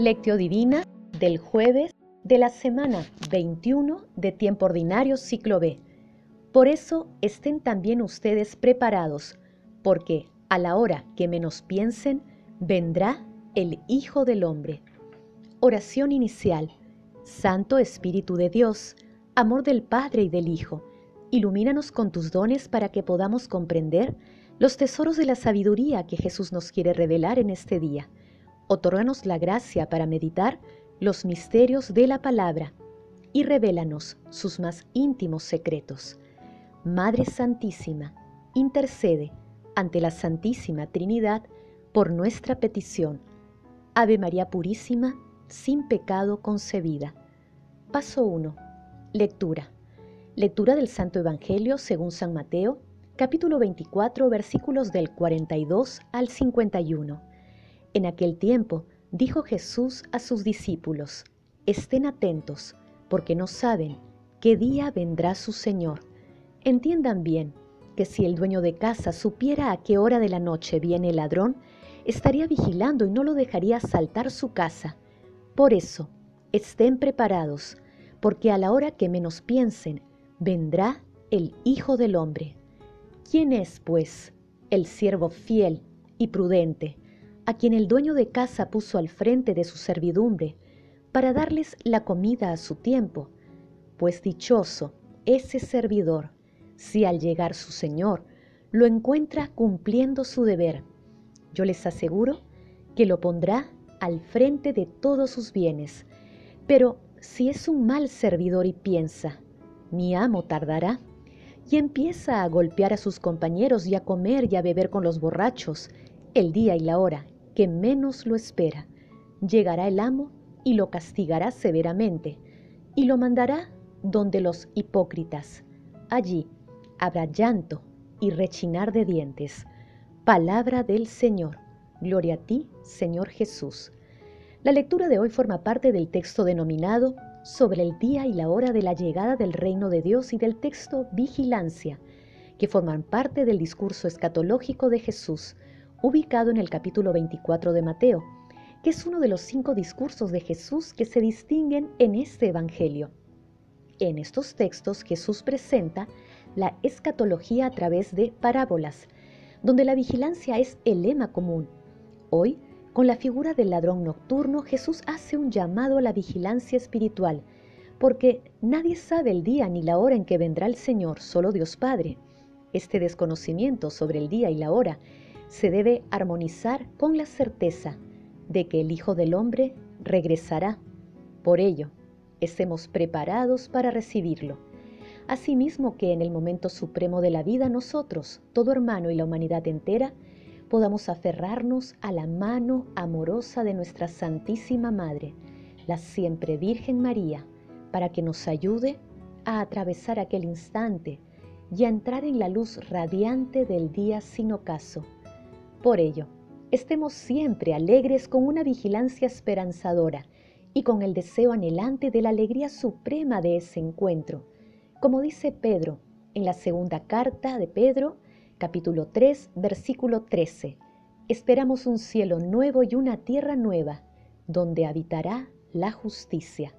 Lectio Divina del jueves de la semana 21 de tiempo ordinario ciclo B. Por eso estén también ustedes preparados, porque a la hora que menos piensen, vendrá el Hijo del Hombre. Oración inicial. Santo Espíritu de Dios, amor del Padre y del Hijo, ilumínanos con tus dones para que podamos comprender los tesoros de la sabiduría que Jesús nos quiere revelar en este día. Otórganos la gracia para meditar los misterios de la palabra y revélanos sus más íntimos secretos. Madre Santísima, intercede ante la Santísima Trinidad por nuestra petición. Ave María Purísima, sin pecado concebida. Paso 1. Lectura. Lectura del Santo Evangelio según San Mateo, capítulo 24, versículos del 42 al 51. En aquel tiempo dijo Jesús a sus discípulos, estén atentos, porque no saben qué día vendrá su Señor. Entiendan bien que si el dueño de casa supiera a qué hora de la noche viene el ladrón, estaría vigilando y no lo dejaría saltar su casa. Por eso, estén preparados, porque a la hora que menos piensen, vendrá el Hijo del Hombre. ¿Quién es, pues, el siervo fiel y prudente, a quien el dueño de casa puso al frente de su servidumbre, para darles la comida a su tiempo? Pues dichoso ese servidor si al llegar su Señor lo encuentra cumpliendo su deber. Yo les aseguro que lo pondrá al frente de todos sus bienes. Pero si es un mal servidor y piensa, mi amo tardará, y empieza a golpear a sus compañeros y a comer y a beber con los borrachos, el día y la hora que menos lo espera, llegará el amo y lo castigará severamente, y lo mandará donde los hipócritas. Allí habrá llanto y rechinar de dientes. Palabra del Señor. Gloria a ti, Señor Jesús. La lectura de hoy forma parte del texto denominado sobre el día y la hora de la llegada del reino de Dios y del texto Vigilancia, que forman parte del discurso escatológico de Jesús, ubicado en el capítulo 24 de Mateo, que es uno de los cinco discursos de Jesús que se distinguen en este Evangelio. En estos textos Jesús presenta la escatología a través de parábolas, donde la vigilancia es el lema común. Hoy, con la figura del ladrón nocturno, Jesús hace un llamado a la vigilancia espiritual, porque nadie sabe el día ni la hora en que vendrá el Señor, solo Dios Padre. Este desconocimiento sobre el día y la hora se debe armonizar con la certeza de que el Hijo del Hombre regresará. Por ello, estemos preparados para recibirlo. Asimismo que en el momento supremo de la vida nosotros, todo hermano y la humanidad entera, podamos aferrarnos a la mano amorosa de nuestra Santísima Madre, la siempre Virgen María, para que nos ayude a atravesar aquel instante y a entrar en la luz radiante del día sin ocaso. Por ello, estemos siempre alegres con una vigilancia esperanzadora y con el deseo anhelante de la alegría suprema de ese encuentro como dice Pedro en la segunda carta de Pedro, capítulo 3, versículo 13, esperamos un cielo nuevo y una tierra nueva, donde habitará la justicia.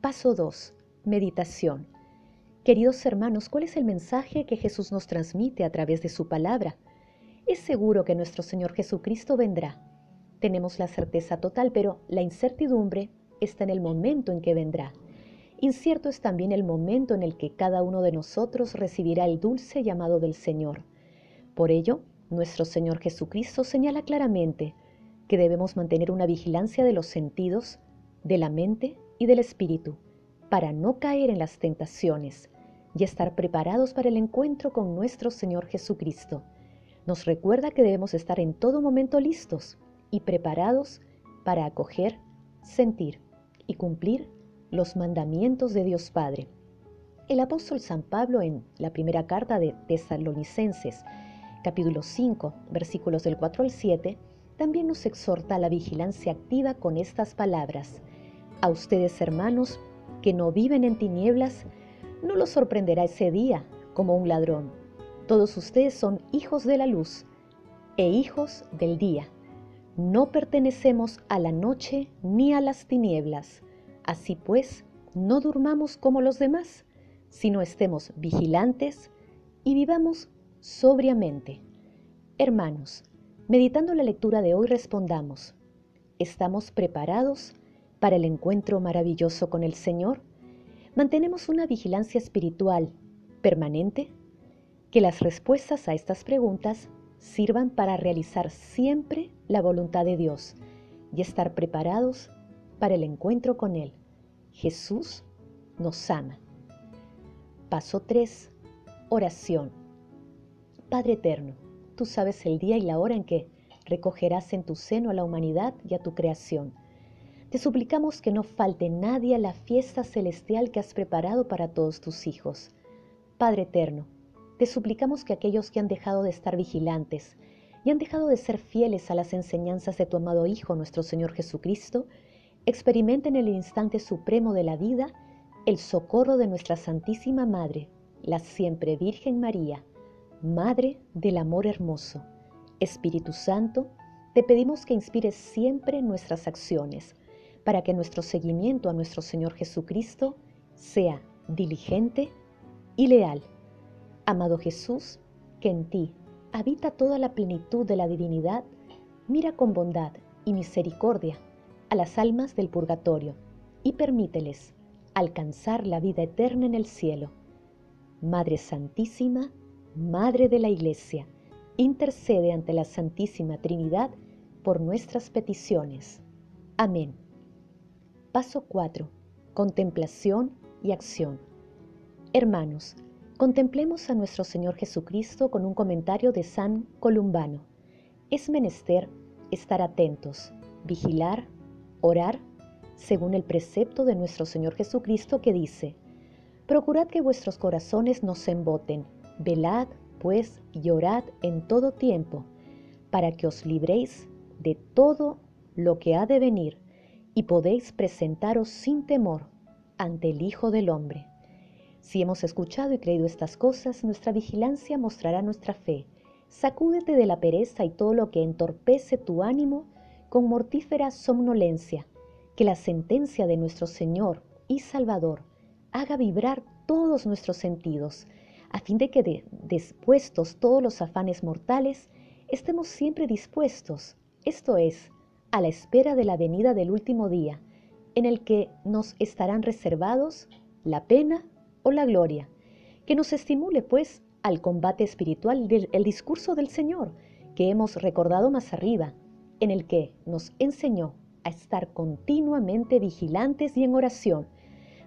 Paso 2. Meditación. Queridos hermanos, ¿cuál es el mensaje que Jesús nos transmite a través de su palabra? Es seguro que nuestro Señor Jesucristo vendrá. Tenemos la certeza total, pero la incertidumbre está en el momento en que vendrá. Incierto es también el momento en el que cada uno de nosotros recibirá el dulce llamado del Señor. Por ello, nuestro Señor Jesucristo señala claramente que debemos mantener una vigilancia de los sentidos, de la mente y del espíritu, para no caer en las tentaciones y estar preparados para el encuentro con nuestro Señor Jesucristo. Nos recuerda que debemos estar en todo momento listos y preparados para acoger, sentir y cumplir los mandamientos de Dios Padre. El apóstol San Pablo en la primera carta de Tesalonicenses, capítulo 5, versículos del 4 al 7, también nos exhorta a la vigilancia activa con estas palabras. A ustedes, hermanos, que no viven en tinieblas, no los sorprenderá ese día como un ladrón. Todos ustedes son hijos de la luz e hijos del día. no pertenecemos a la noche ni a las tinieblas. Así pues, no durmamos como los demás, sino estemos vigilantes y vivamos sobriamente. Hermanos, meditando la lectura de hoy respondamos, ¿estamos preparados para el encuentro maravilloso con el Señor? ¿Mantenemos una vigilancia espiritual permanente? Que las respuestas a estas preguntas sirvan para realizar siempre la voluntad de Dios y estar preparados para el encuentro con Él. Jesús nos ama. Paso 3. Oración. Padre Eterno, tú sabes el día y la hora en que recogerás en tu seno a la humanidad y a tu creación. Te suplicamos que no falte nadie a la fiesta celestial que has preparado para todos tus hijos. Padre Eterno, te suplicamos que aquellos que han dejado de estar vigilantes y han dejado de ser fieles a las enseñanzas de tu amado Hijo, nuestro Señor Jesucristo, experimenten en el instante supremo de la vida el socorro de nuestra Santísima Madre, la siempre Virgen María, Madre del Amor Hermoso. Espíritu Santo, te pedimos que inspires siempre nuestras acciones, para que nuestro seguimiento a nuestro Señor Jesucristo sea diligente y leal. Amado Jesús, que en ti habita toda la plenitud de la divinidad, mira con bondad y misericordia a las almas del purgatorio y permíteles alcanzar la vida eterna en el cielo. Madre Santísima, Madre de la Iglesia, intercede ante la Santísima Trinidad por nuestras peticiones. Amén. Paso 4. Contemplación y acción. Hermanos, Contemplemos a nuestro Señor Jesucristo con un comentario de San Columbano. Es menester estar atentos, vigilar, orar, según el precepto de nuestro Señor Jesucristo que dice, Procurad que vuestros corazones no se emboten, velad, pues, y orad en todo tiempo, para que os libréis de todo lo que ha de venir y podéis presentaros sin temor ante el Hijo del Hombre. Si hemos escuchado y creído estas cosas, nuestra vigilancia mostrará nuestra fe. Sacúdete de la pereza y todo lo que entorpece tu ánimo con mortífera somnolencia. Que la sentencia de nuestro Señor y Salvador haga vibrar todos nuestros sentidos, a fin de que despuestos todos los afanes mortales, estemos siempre dispuestos, esto es, a la espera de la venida del último día, en el que nos estarán reservados la pena la gloria, que nos estimule pues al combate espiritual del el discurso del Señor que hemos recordado más arriba, en el que nos enseñó a estar continuamente vigilantes y en oración,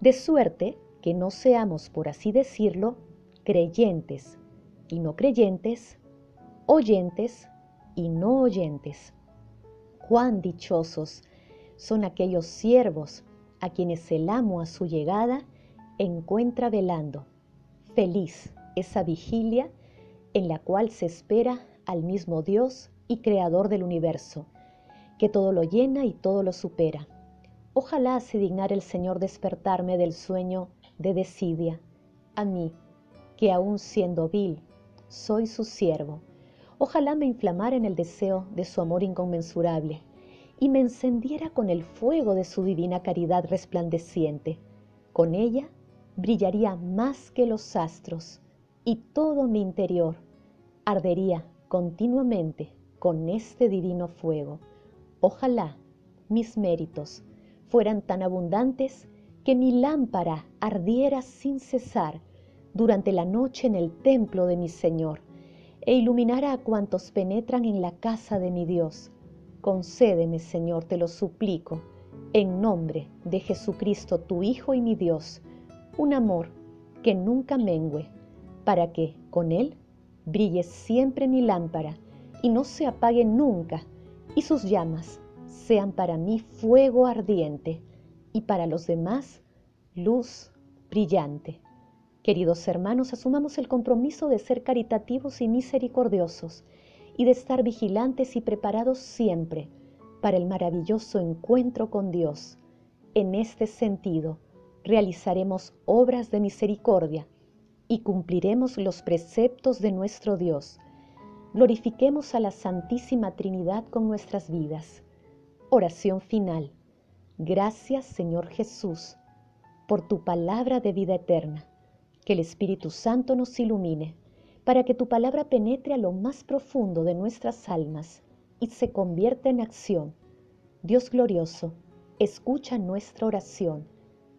de suerte que no seamos, por así decirlo, creyentes y no creyentes, oyentes y no oyentes. Cuán dichosos son aquellos siervos a quienes el amo a su llegada encuentra velando, feliz esa vigilia en la cual se espera al mismo Dios y Creador del universo, que todo lo llena y todo lo supera. Ojalá se dignara el Señor despertarme del sueño de desidia, a mí, que aún siendo vil, soy su siervo. Ojalá me inflamara en el deseo de su amor inconmensurable y me encendiera con el fuego de su divina caridad resplandeciente. Con ella brillaría más que los astros y todo mi interior ardería continuamente con este divino fuego. Ojalá mis méritos fueran tan abundantes que mi lámpara ardiera sin cesar durante la noche en el templo de mi Señor e iluminara a cuantos penetran en la casa de mi Dios. Concédeme, Señor, te lo suplico, en nombre de Jesucristo, tu Hijo y mi Dios, un amor que nunca mengue, para que con él brille siempre mi lámpara y no se apague nunca, y sus llamas sean para mí fuego ardiente y para los demás luz brillante. Queridos hermanos, asumamos el compromiso de ser caritativos y misericordiosos y de estar vigilantes y preparados siempre para el maravilloso encuentro con Dios. En este sentido, realizaremos obras de misericordia y cumpliremos los preceptos de nuestro Dios. glorifiquemos a la Santísima Trinidad con nuestras vidas. Oración final. Gracias Señor Jesús por tu palabra de vida eterna. Que el Espíritu Santo nos ilumine para que tu palabra penetre a lo más profundo de nuestras almas y se convierta en acción. Dios glorioso, escucha nuestra oración.